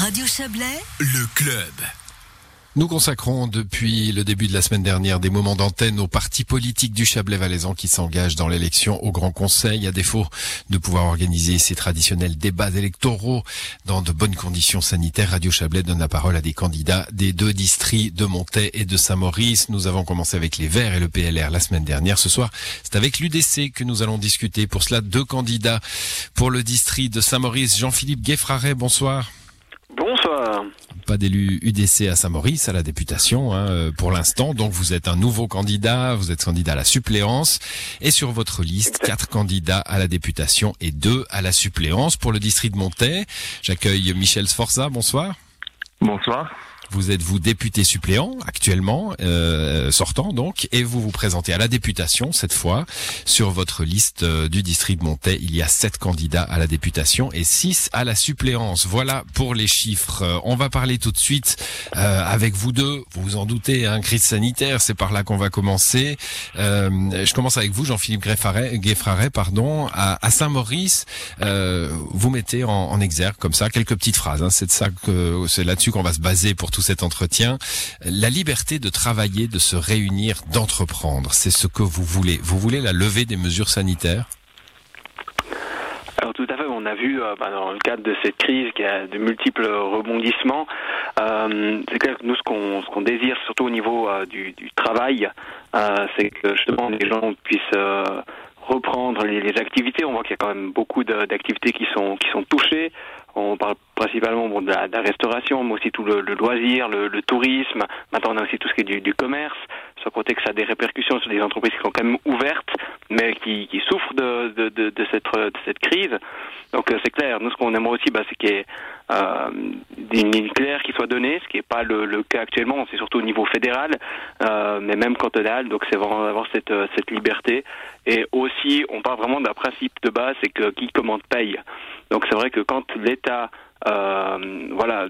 Radio Chablais, Le club. Nous consacrons depuis le début de la semaine dernière des moments d'antenne aux partis politiques du Chablais-Valaisan qui s'engagent dans l'élection au Grand Conseil. À défaut de pouvoir organiser ces traditionnels débats électoraux dans de bonnes conditions sanitaires, Radio Chablais donne la parole à des candidats des deux districts de Montaix et de Saint-Maurice. Nous avons commencé avec les Verts et le PLR la semaine dernière. Ce soir, c'est avec l'UDC que nous allons discuter. Pour cela, deux candidats pour le district de Saint-Maurice. Jean-Philippe Gueffraret, bonsoir. Bonsoir. Pas d'élu UDC à Saint-Maurice à la députation hein, euh, pour l'instant. Donc vous êtes un nouveau candidat, vous êtes candidat à la suppléance. Et sur votre liste, Exact. quatre candidats à la députation et deux à la suppléance. Pour le district de Montaix, j'accueille Michel Sforza, bonsoir. Bonsoir. Vous êtes vous député suppléant actuellement, euh, sortant donc, et vous vous présentez à la députation cette fois. Sur votre liste euh, du district de Montaix, il y a sept candidats à la députation et six à la suppléance. Voilà pour les chiffres. Euh, On va parler tout de suite euh, avec vous deux. Vous vous en doutez, hein, crise sanitaire, c'est par là qu'on va commencer. Euh, je commence avec vous, Jean-Philippe Gueffraret, pardon, à, à Saint-Maurice. Euh, vous mettez en, en exergue comme ça quelques petites phrases. Hein, c'est de ça que c'est là-dessus qu'on va se baser pour tout cet entretien. La liberté de travailler, de se réunir, d'entreprendre, c'est ce que vous voulez. Vous voulez la levée des mesures sanitaires? Alors tout à fait, on a vu euh, bah, dans le cadre de cette crise qui a de multiples rebondissements. euh, c'est clair que nous, ce qu'on désire, surtout au niveau euh, du, du travail, c'est que justement les gens puissent reprendre les, activités. On voit qu'il y a quand même beaucoup d'activités qui sont qui sont touchées. On parle principalement bon, de, la, restauration, mais aussi tout le, loisir, le, tourisme. Maintenant, on a aussi tout ce qui est du commerce. Sans compter que ça a des répercussions sur des entreprises qui sont quand même ouvertes, mais qui, qui souffrent de, de, de, de cette, de cette crise. Donc euh, c'est clair. Nous, ce qu'on aimerait aussi, bah, c'est qu'il y ait euh, une ligne claire qui soit donnée, ce qui n'est pas le, le cas actuellement. C'est surtout au niveau fédéral, euh, mais même cantonal. Donc c'est vraiment d'avoir cette, euh, cette liberté. Et aussi, on parle vraiment d'un principe de base, c'est que qui commande paye. Donc c'est vrai que quand l'État, euh, voilà.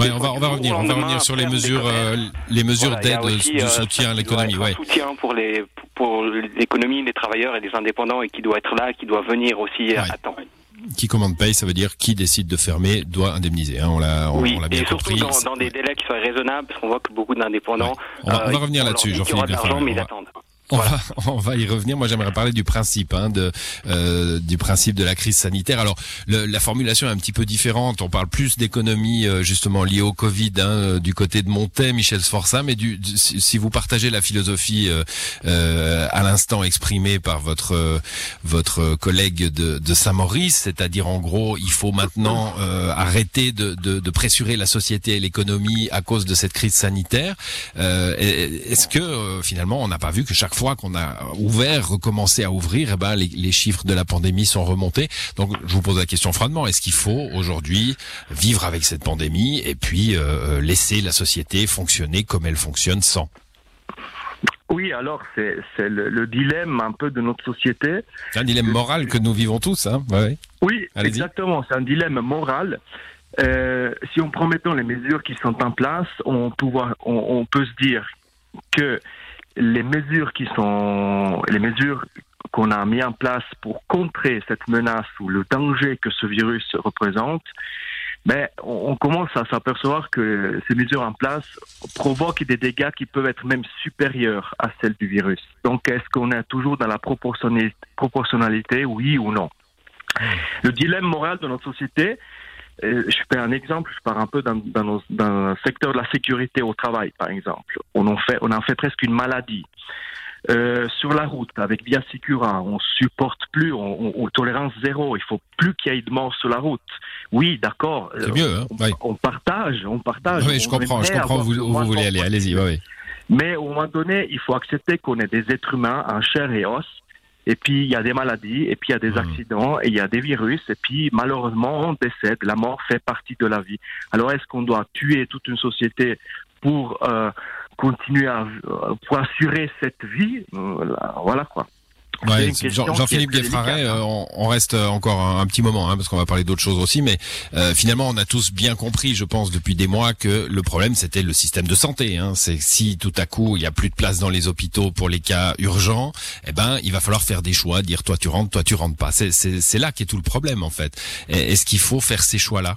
Ouais, on va on va revenir, on va revenir sur les mesures euh, les mesures Voilà, d'aide aussi, de euh, soutien à l'économie. Ouais. soutien pour les pour l'économie, les travailleurs et les indépendants et qui doit être là, qui doit venir aussi à temps. Qui commande paye, ça veut dire qui décide de fermer doit indemniser. Hein, on l'a on, oui, on l'a bien et surtout compris. dans, dans des délais qui soient raisonnables, parce qu'on voit que beaucoup d'indépendants. On va- on va revenir là-dessus, Jean-Philippe mais On ils va- attendent. On va, on va y revenir. Moi, j'aimerais parler du principe, hein, de, euh, du principe de la crise sanitaire. Alors, le- la formulation est un petit peu différente. On parle plus d'économie euh, justement liée au Covid hein, euh, du côté de Montet, Michel Sforza, mais du, si vous partagez la philosophie euh, euh, à l'instant exprimée par votre euh, votre collègue de, de Saint-Maurice, c'est-à-dire en gros, il faut maintenant arrêter de, de, de pressurer la société et l'économie à cause de cette crise sanitaire. Est-ce que finalement, on n'a pas vu que chaque fois qu'on a ouvert, recommencé à ouvrir, eh ben, les, les chiffres de la pandémie sont remontés. Donc, je vous pose la question froidement est-ce qu'il faut aujourd'hui vivre avec cette pandémie et puis euh, laisser la société fonctionner comme elle fonctionne sans? Oui, alors c'est le, le dilemme un peu de notre société. C'est un dilemme moral que nous vivons tous. Hein ouais. Oui, exactement, c'est un dilemme moral. Euh, si on prend maintenant les mesures qui sont en place, on peut se dire que les mesures qui sont les mesures qu'on a mis en place pour contrer cette menace ou le danger que ce virus représente, ben, on, commence à s'apercevoir que ces mesures en place provoquent des dégâts qui peuvent être même supérieurs à celles du virus. Donc, est-ce qu'on est toujours dans la proportionnalité, oui ou non? Le dilemme moral de notre société, je fais un exemple, je pars un peu dans, dans, nos- dans le secteur de la sécurité au travail, par exemple. On en fait, on en fait presque une maladie. Euh, sur la route, avec Via Secura, on supporte plus, on, on- on tolérance zéro. Il faut plus qu'il y ait de morts sur la route. Oui, d'accord. C'est euh, mieux. Hein on, partage, on partage. Oui, je comprends. Je comprends où vous, où moins vous voulez aller. Allez-y. Mais au moment donné, il faut accepter qu'on est des êtres humains en chair et os. Et puis, il y a des maladies, et puis il y a des Mhm. accidents, et il y a des virus, et puis malheureusement, on décède. La mort fait partie de la vie. Alors, est-ce qu'on doit tuer toute une société pour euh, continuer à euh, pour assurer cette vie? Voilà, Voilà quoi. Ouais, Jean-Philippe Gueffraret, hein. euh, on, on reste euh, encore un, un petit moment, hein, parce qu'on va parler d'autres choses aussi, mais euh, finalement, on a tous bien compris, je pense, depuis des mois, que le problème, c'était le système de santé. Hein. C'est si tout à coup, il y a plus de place dans les hôpitaux pour les cas urgents, eh ben, il va falloir faire des choix, dire toi tu rentres, toi tu rentres pas. C'est- là qu'est tout le problème, en fait. Est-ce qu'il faut faire ces choix-là?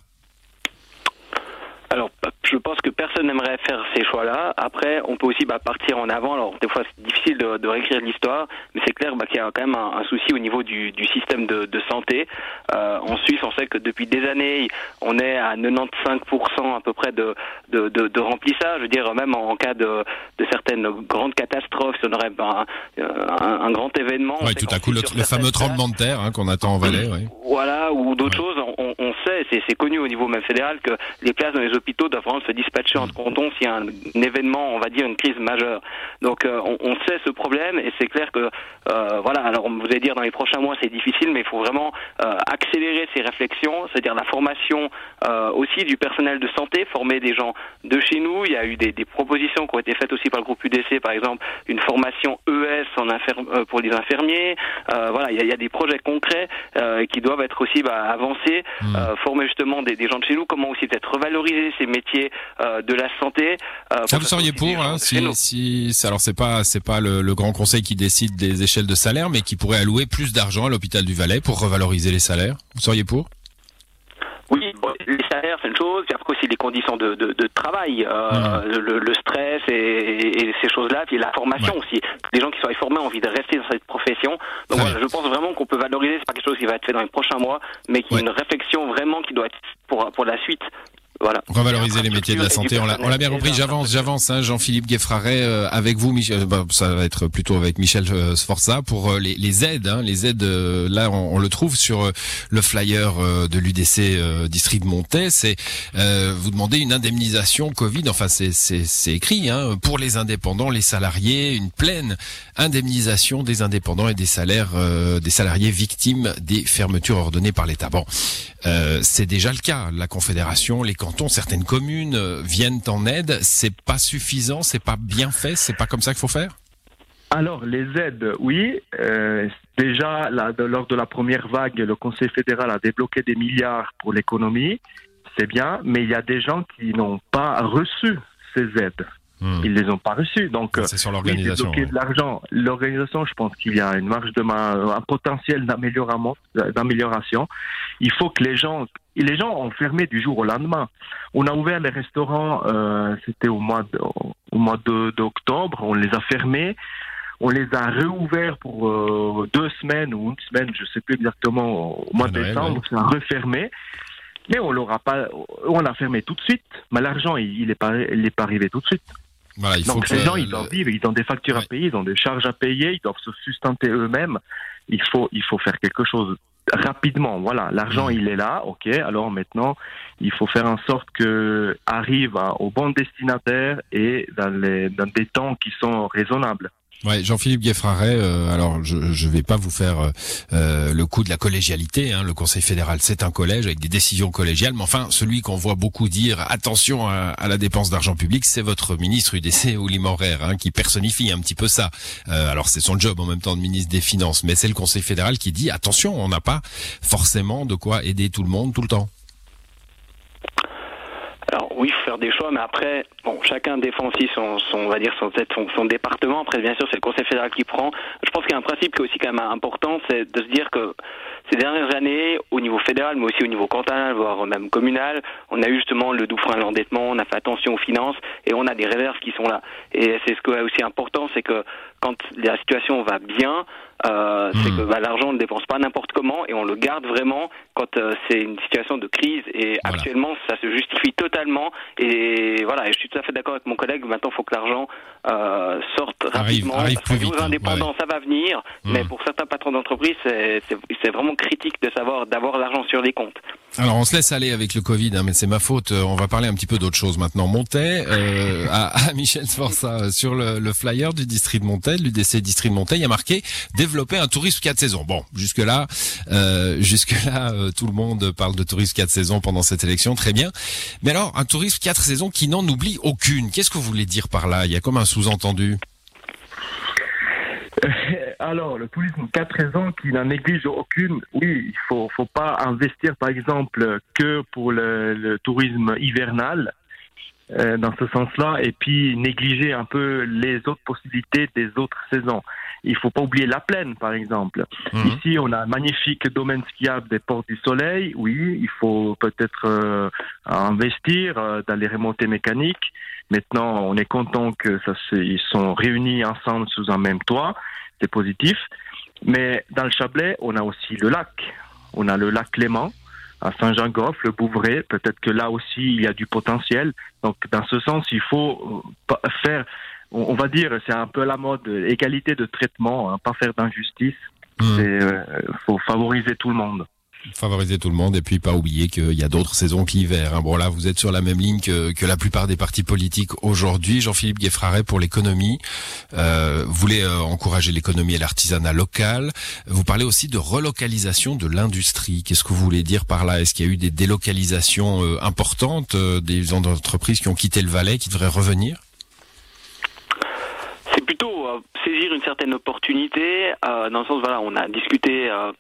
Pense que personne n'aimerait faire ces choix-là. Après, on peut aussi bah, partir en avant. Alors, des fois, c'est difficile de, de réécrire l'histoire, mais c'est clair bah, qu'il y a quand même un, un, souci au niveau du, du système de, de santé. Euh, en Suisse, on sait que depuis des années, on est à 95% à peu près de, de, de, de, remplissage. Je veux dire, même en, cas de, de certaines grandes catastrophes, on aurait bah, un, un, grand événement. Oui, tout à coup, le, le fameux tremblement de terre hein, qu'on attend en Valais. Voilà, ou d'autres ouais. choses. On, on c'est connu au niveau même fédéral, que les places dans les hôpitaux doivent vraiment se dispatcher entre cantons s'il y a un, un, événement, on va dire une crise majeure. Donc euh, on, on, sait ce problème et c'est clair que euh, voilà. Alors vous allez dire dans les prochains mois c'est difficile, mais il faut vraiment euh, accélérer ces réflexions, c'est-à-dire la formation aussi du personnel de santé, former des gens de chez nous. Il y a eu des, des, propositions qui ont été faites aussi par le groupe UDC, par exemple une formation ES en infirme, pour les infirmiers. voilà, il y, a, il y, a, des projets concrets qui doivent être aussi bah, avancés, mmh. former justement des, des, gens de chez nous, comment aussi peut-être revaloriser ces métiers de la santé. Ça vous seriez pour hein, si, si alors c'est pas c'est pas le, le, grand conseil qui décide des échelles de salaire, mais qui pourrait allouer plus d'argent à l'hôpital du Valais pour revaloriser les salaires. Vous seriez pour? Les salaires c'est une chose, puis après aussi les conditions de, de, de travail, euh, mmh. le, le, stress et, et ces choses-là, puis la formation ouais. aussi. Les gens qui sont formés ont envie de rester dans cette profession. Donc voilà, je pense vraiment qu'on peut valoriser, c'est pas quelque chose qui va être fait dans les prochains mois, mais a ouais. une réflexion vraiment qui doit être pour, pour la suite voilà. Revaloriser les métiers de la santé, on l'a bien compris. J'avance, j'avance. Hein, Jean-Philippe Gueffraret euh, avec vous, Michel. Bah, ça va être plutôt avec Michel euh, Sforza pour euh, les, les, aides. Hein, les aides, euh, là, on, on, le trouve sur euh, le flyer euh, de l'UDC district Montais. C'est vous demandez une indemnisation Covid. Enfin, c'est écrit hein, pour les indépendants, les salariés, une pleine indemnisation des indépendants et des salaires des salariés victimes des fermetures ordonnées par l'État. Bon, c'est déjà le cas. La Confédération, les cantons, certaines communes viennent en aide. C'est pas suffisant, c'est pas bien fait, c'est pas comme ça qu'il faut faire? Alors les aides, oui. Euh, déjà lors de la première vague, le Conseil fédéral a débloqué des milliards pour l'économie, c'est bien. Mais il y a des gens qui n'ont pas reçu ces aides. Hmm. Ils les ont pas reçus. Donc, c'est sur l'organisation. Oui, de l'argent. L'organisation, je pense qu'il y a une marge de main, un potentiel d'amélioration. Il faut que les gens, les gens ont fermé du jour au lendemain. On a ouvert les restaurants, euh, c'était au mois de, au mois d'octobre. On les a fermés. On les a réouverts pour euh, deux semaines ou une semaine, je sais plus exactement, au mois de décembre. Ouais. Ça a refermé. Mais on l'aura pas, on a fermé tout de suite. Mais l'argent, il, il est pas, il est pas arrivé tout de suite. Voilà, il Donc faut les que gens, ils doivent vivre, ils ont des factures ouais. à payer, ils ont des charges à payer, ils doivent se sustenter eux-mêmes. Il faut, il faut faire quelque chose rapidement. Voilà, l'argent, mmh. il est là, ok. Alors maintenant, il faut faire en sorte que arrive au bon destinataire et dans, les, dans des temps qui sont raisonnables. Ouais, Jean-Philippe Gueffraret, euh, alors je ne vais pas vous faire euh, le coup de la collégialité. Hein, le Conseil fédéral, c'est un collège avec des décisions collégiales, mais enfin, celui qu'on voit beaucoup dire attention à, la dépense d'argent public, c'est votre ministre UDC, Ouli Morer, hein, qui personnifie un petit peu ça. Euh, alors c'est son job en même temps de ministre des Finances, mais c'est le Conseil fédéral qui dit attention, on n'a pas forcément de quoi aider tout le monde tout le temps. Alors oui, il faut faire des choix, mais après, bon, chacun défend aussi son, son on va dire, son, son, son département. Après, bien sûr, c'est le Conseil fédéral qui prend. Je pense qu'il y a un principe qui est aussi quand même important, c'est de se dire que ces dernières années, au niveau fédéral, mais aussi au niveau cantonal, voire même communal, on a eu justement le doux frein à l'endettement, on a fait attention aux finances et on a des réserves qui sont là. Et c'est ce qui est aussi important, c'est que quand la situation va bien, euh, mmh. c'est que bah, l'argent on ne dépense pas n'importe comment et on le garde vraiment quand euh, c'est une situation de crise. Et voilà. actuellement, ça se justifie totalement. Et voilà, et je suis tout à fait d'accord avec mon collègue. Maintenant, il faut que l'argent euh, sorte arrive, rapidement. Arrive plus vite, aux indépendants, ouais. ça va venir. Mmh. Mais pour certains patrons d'entreprise, c'est vraiment critique de savoir d'avoir l'argent sur les comptes. Alors on se laisse aller avec le Covid, hein, mais c'est ma faute. On va parler un petit peu d'autre chose maintenant. Montais, euh, à, à, Michel Sforza, sur le, le, flyer du district de L'UDC district y a marqué développer un tourisme 4 saisons. Bon, jusque là, euh, jusque là, euh, tout le monde parle de tourisme 4 saisons pendant cette élection, très bien. Mais alors un tourisme 4 saisons qui n'en oublie aucune. Qu'est-ce que vous voulez dire par là? Il y a comme un sous-entendu. Alors, le tourisme, quatre raisons qui n'en néglige aucune. Oui, il faut, faut pas investir, par exemple, que pour le tourisme hivernal. Euh, dans ce sens-là et puis négliger un peu les autres possibilités des autres saisons. Il faut pas oublier la plaine, par exemple. Mhm. Ici, on a un magnifique domaine skiable des Portes du Soleil. Oui, il faut peut-être euh, investir euh, dans les remontées mécaniques. Maintenant, on est content que ça ils sont réunis ensemble sous un même toit. C'est positif. Mais dans le Chablais, on a aussi le lac. On a le lac Clément à Saint-Jean-Goff, le Bouvray. Peut-être que là aussi, il y a du potentiel. Donc, dans ce sens, il faut euh, faire, on va dire, c'est un peu la mode, égalité de traitement, hein, pas faire d'injustice. Hmm. C'est, euh, faut favoriser tout le monde. Favoriser tout le monde et puis pas oublier qu'il y a d'autres saisons que l'hiver. hein. Bon là, vous êtes sur la même ligne que, que la plupart des partis politiques aujourd'hui. Jean-Philippe Gueffraret pour l'économie. Euh, vous voulez euh, encourager l'économie et l'artisanat local. Vous parlez aussi de relocalisation de l'industrie. Qu'est-ce que vous voulez dire par là? Est-ce qu'il y a eu des délocalisations euh, importantes, euh, des entreprises qui ont quitté le Valais, qui devraient revenir? C'est plutôt euh, saisir une certaine opportunité, euh, dans le sens, voilà, on a discuté, euh,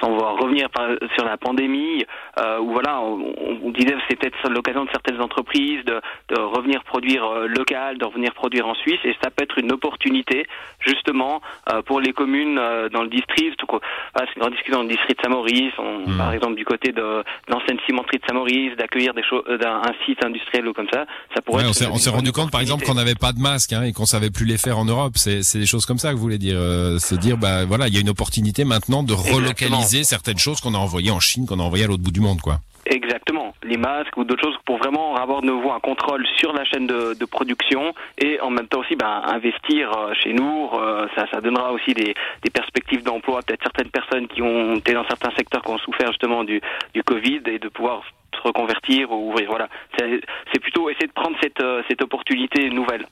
sans vouloir revenir sur la pandémie, euh, où voilà, on, on disait que c'est peut-être l'occasion de certaines entreprises de, de revenir produire local, de revenir produire en Suisse, et ça peut être une opportunité, justement, pour les communes dans le district. Voilà, c'est une grande discussion dans le district de Saint-Maurice, Mhm. par exemple du côté de, l'ancienne cimenterie de Saint-Maurice, d'accueillir des choses, d'un un site industriel ou comme ça, ça pourrait Ouais, être on s'est rendu compte, par exemple, qu'on n'avait pas de masque hein, et qu'on savait plus les faire en Europe. C'est c'est des choses comme ça que vous voulez dire. Euh, se dire, bah voilà, il y a une opportunité maintenant de relocaliser certaines choses qu'on a envoyées en Chine, qu'on a envoyées à l'autre bout du monde, quoi. Exactement, les masques ou d'autres choses pour vraiment avoir de nouveau un contrôle sur la chaîne de, de production et en même temps aussi ben, investir euh, chez nous. euh, ça, ça donnera aussi des, des perspectives d'emploi, peut-être certaines personnes qui ont été dans certains secteurs qui ont souffert justement du, du Covid et de pouvoir se reconvertir ou ouvrir. Voilà, c'est plutôt essayer de prendre cette, euh, cette opportunité nouvelle.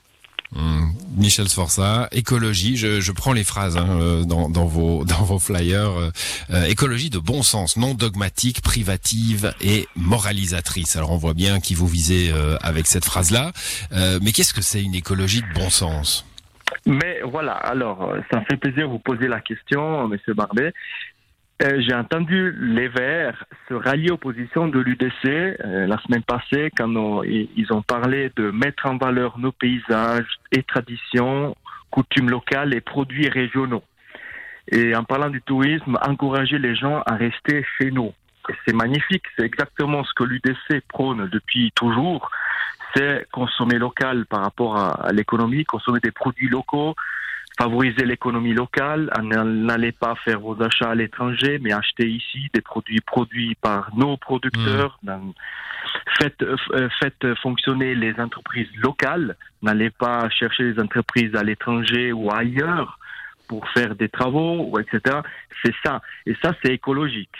Michel Sforza, écologie, je, prends les phrases hein, euh, dans, vos, flyers. euh, euh, écologie de bon sens, non dogmatique, privative et moralisatrice. Alors on voit bien qui vous visez avec cette phrase-là. Mais qu'est-ce que c'est une écologie de bon sens? Mais voilà, alors, ça me fait plaisir de vous poser la question, Monsieur Barbet. Euh, J'ai entendu les Verts se rallier aux positions de l'UDC euh, la semaine passée quand ils ont parlé de mettre en valeur nos paysages et traditions, coutumes locales et produits régionaux. Et en parlant du tourisme, encourager les gens à rester chez nous. C'est magnifique, c'est exactement ce que l'UDC prône depuis toujours. C'est consommer local par rapport à, à l'économie, consommer des produits locaux, favoriser l'économie locale, n'allez pas faire vos achats à l'étranger, mais acheter ici des produits produits par nos producteurs. Dans- Faites, euh, faites fonctionner les entreprises locales, n'allez pas chercher les entreprises à l'étranger ou ailleurs pour faire des travaux, ou etc. C'est ça. Et ça, c'est écologique.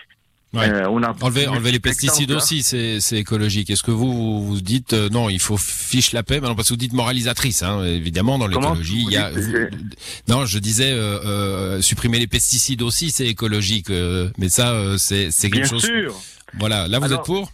Ouais. Euh, on a Enlever, enlever les pesticides aussi, c'est c'est écologique. Est-ce que vous vous, dites euh, non, il faut fiche la paix, mais non parce que vous dites moralisatrice, hein, évidemment dans l'écologie, vous il y a vous- non, je disais euh, supprimer les pesticides aussi, c'est écologique, mais ça c'est c'est quelque Bien chose. sûr. Voilà, là vous Alors, êtes pour?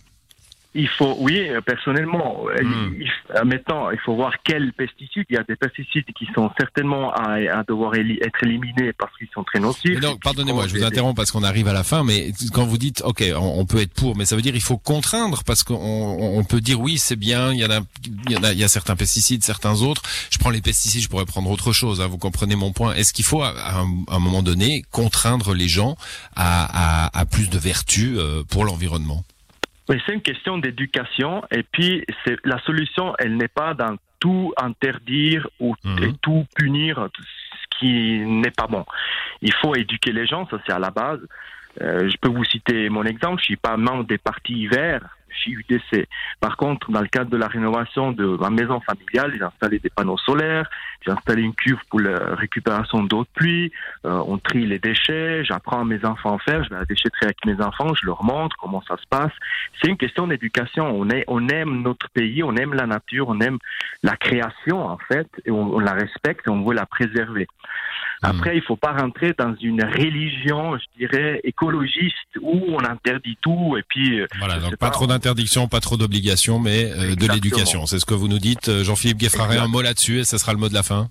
Il faut, oui, euh, personnellement. euh, Hmm. il- maintenant, il faut voir quels pesticides. Il y a des pesticides qui sont certainement à, à devoir éli- être éliminés parce qu'ils sont très nocifs. Pardonnez-moi, je vous interromps parce qu'on arrive à la fin, mais quand vous dites, ok, on, on peut être pour, mais ça veut dire il faut contraindre parce qu'on on on peut dire oui, c'est bien, il y en a, il y en a, il y a certains pesticides, certains autres. Je prends les pesticides, je pourrais prendre autre chose. Hein, vous comprenez mon point Est-ce qu'il faut à, à un, à un moment donné contraindre les gens à, à, à plus de vertu euh, pour l'environnement? Oui, c'est une question d'éducation. Et puis, c'est la solution, elle n'est pas dans tout interdire ou Mhm. et tout punir, ce qui n'est pas bon. Il faut éduquer les gens, ça c'est à la base. Euh, je peux vous citer mon exemple. Je suis pas membre des partis verts. Je suis UDC. Par contre, dans le cadre de la rénovation de ma maison familiale, j'ai installé des panneaux solaires, j'ai installé une cuve pour la récupération d'eau de pluie, euh, on trie les déchets, j'apprends à mes enfants à faire, je vais à la déchetterie avec mes enfants, je leur montre comment ça se passe. C'est une question d'éducation. On, on aime notre pays, on aime la nature, on aime la création en fait, et on, on la respecte et on veut la préserver. Après, il faut pas rentrer dans une religion, je dirais, écologiste où on interdit tout et puis. euh, Voilà, donc pas trop d'interdictions, pas trop d'obligations, mais euh, de l'éducation. C'est ce que vous nous dites, Euh, Jean-Philippe Gueffraret. Un mot là-dessus et ce sera le mot de la fin.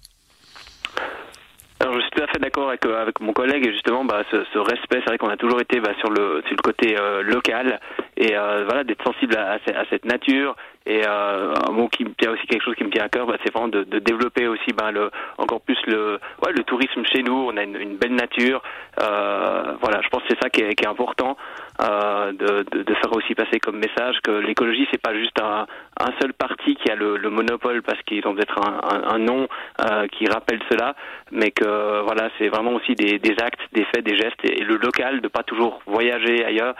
Alors je suis tout à fait d'accord avec, avec mon collègue et justement bah, ce, ce respect, c'est vrai qu'on a toujours été bah, sur le sur le côté euh, local et euh, voilà d'être sensible à, à ce- à cette nature, Et euh, un mot qui me tient aussi quelque chose qui me tient à cœur, bah, c'est vraiment de, de, développer aussi ben, le, encore plus le, ouais, le tourisme chez nous. On a une, une belle nature. Euh, voilà, je pense que c'est ça qui est, qui est important euh, de, de, de, faire aussi passer comme message que l'écologie c'est pas juste un, un, seul parti qui a le, le monopole parce qu'ils ont peut-être un, un, un, nom euh, qui rappelle cela, mais que voilà c'est vraiment aussi des, des, actes, des faits, des gestes et, et le local de pas toujours voyager ailleurs,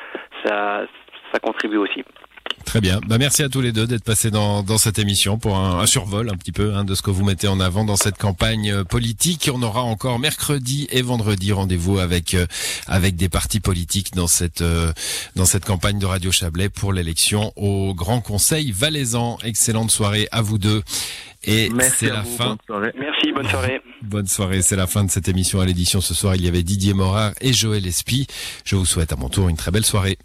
ça ça contribue aussi. Très bien. Bah, merci à tous les deux d'être passés dans, dans cette émission pour un, un survol un petit peu hein, de ce que vous mettez en avant dans cette campagne euh, politique. On aura encore mercredi et vendredi rendez-vous avec euh, avec des partis politiques dans cette euh, dans cette campagne de Radio Chablais pour l'élection au Grand Conseil valaisan. Excellente soirée à vous deux. Et c'est la vous, fin. Bonne. Merci, bonne soirée. bonne soirée. C'est la fin de cette émission à l'édition. Ce soir, il y avait Didier Morard et Joël Espy. Je vous souhaite à mon tour une très belle soirée.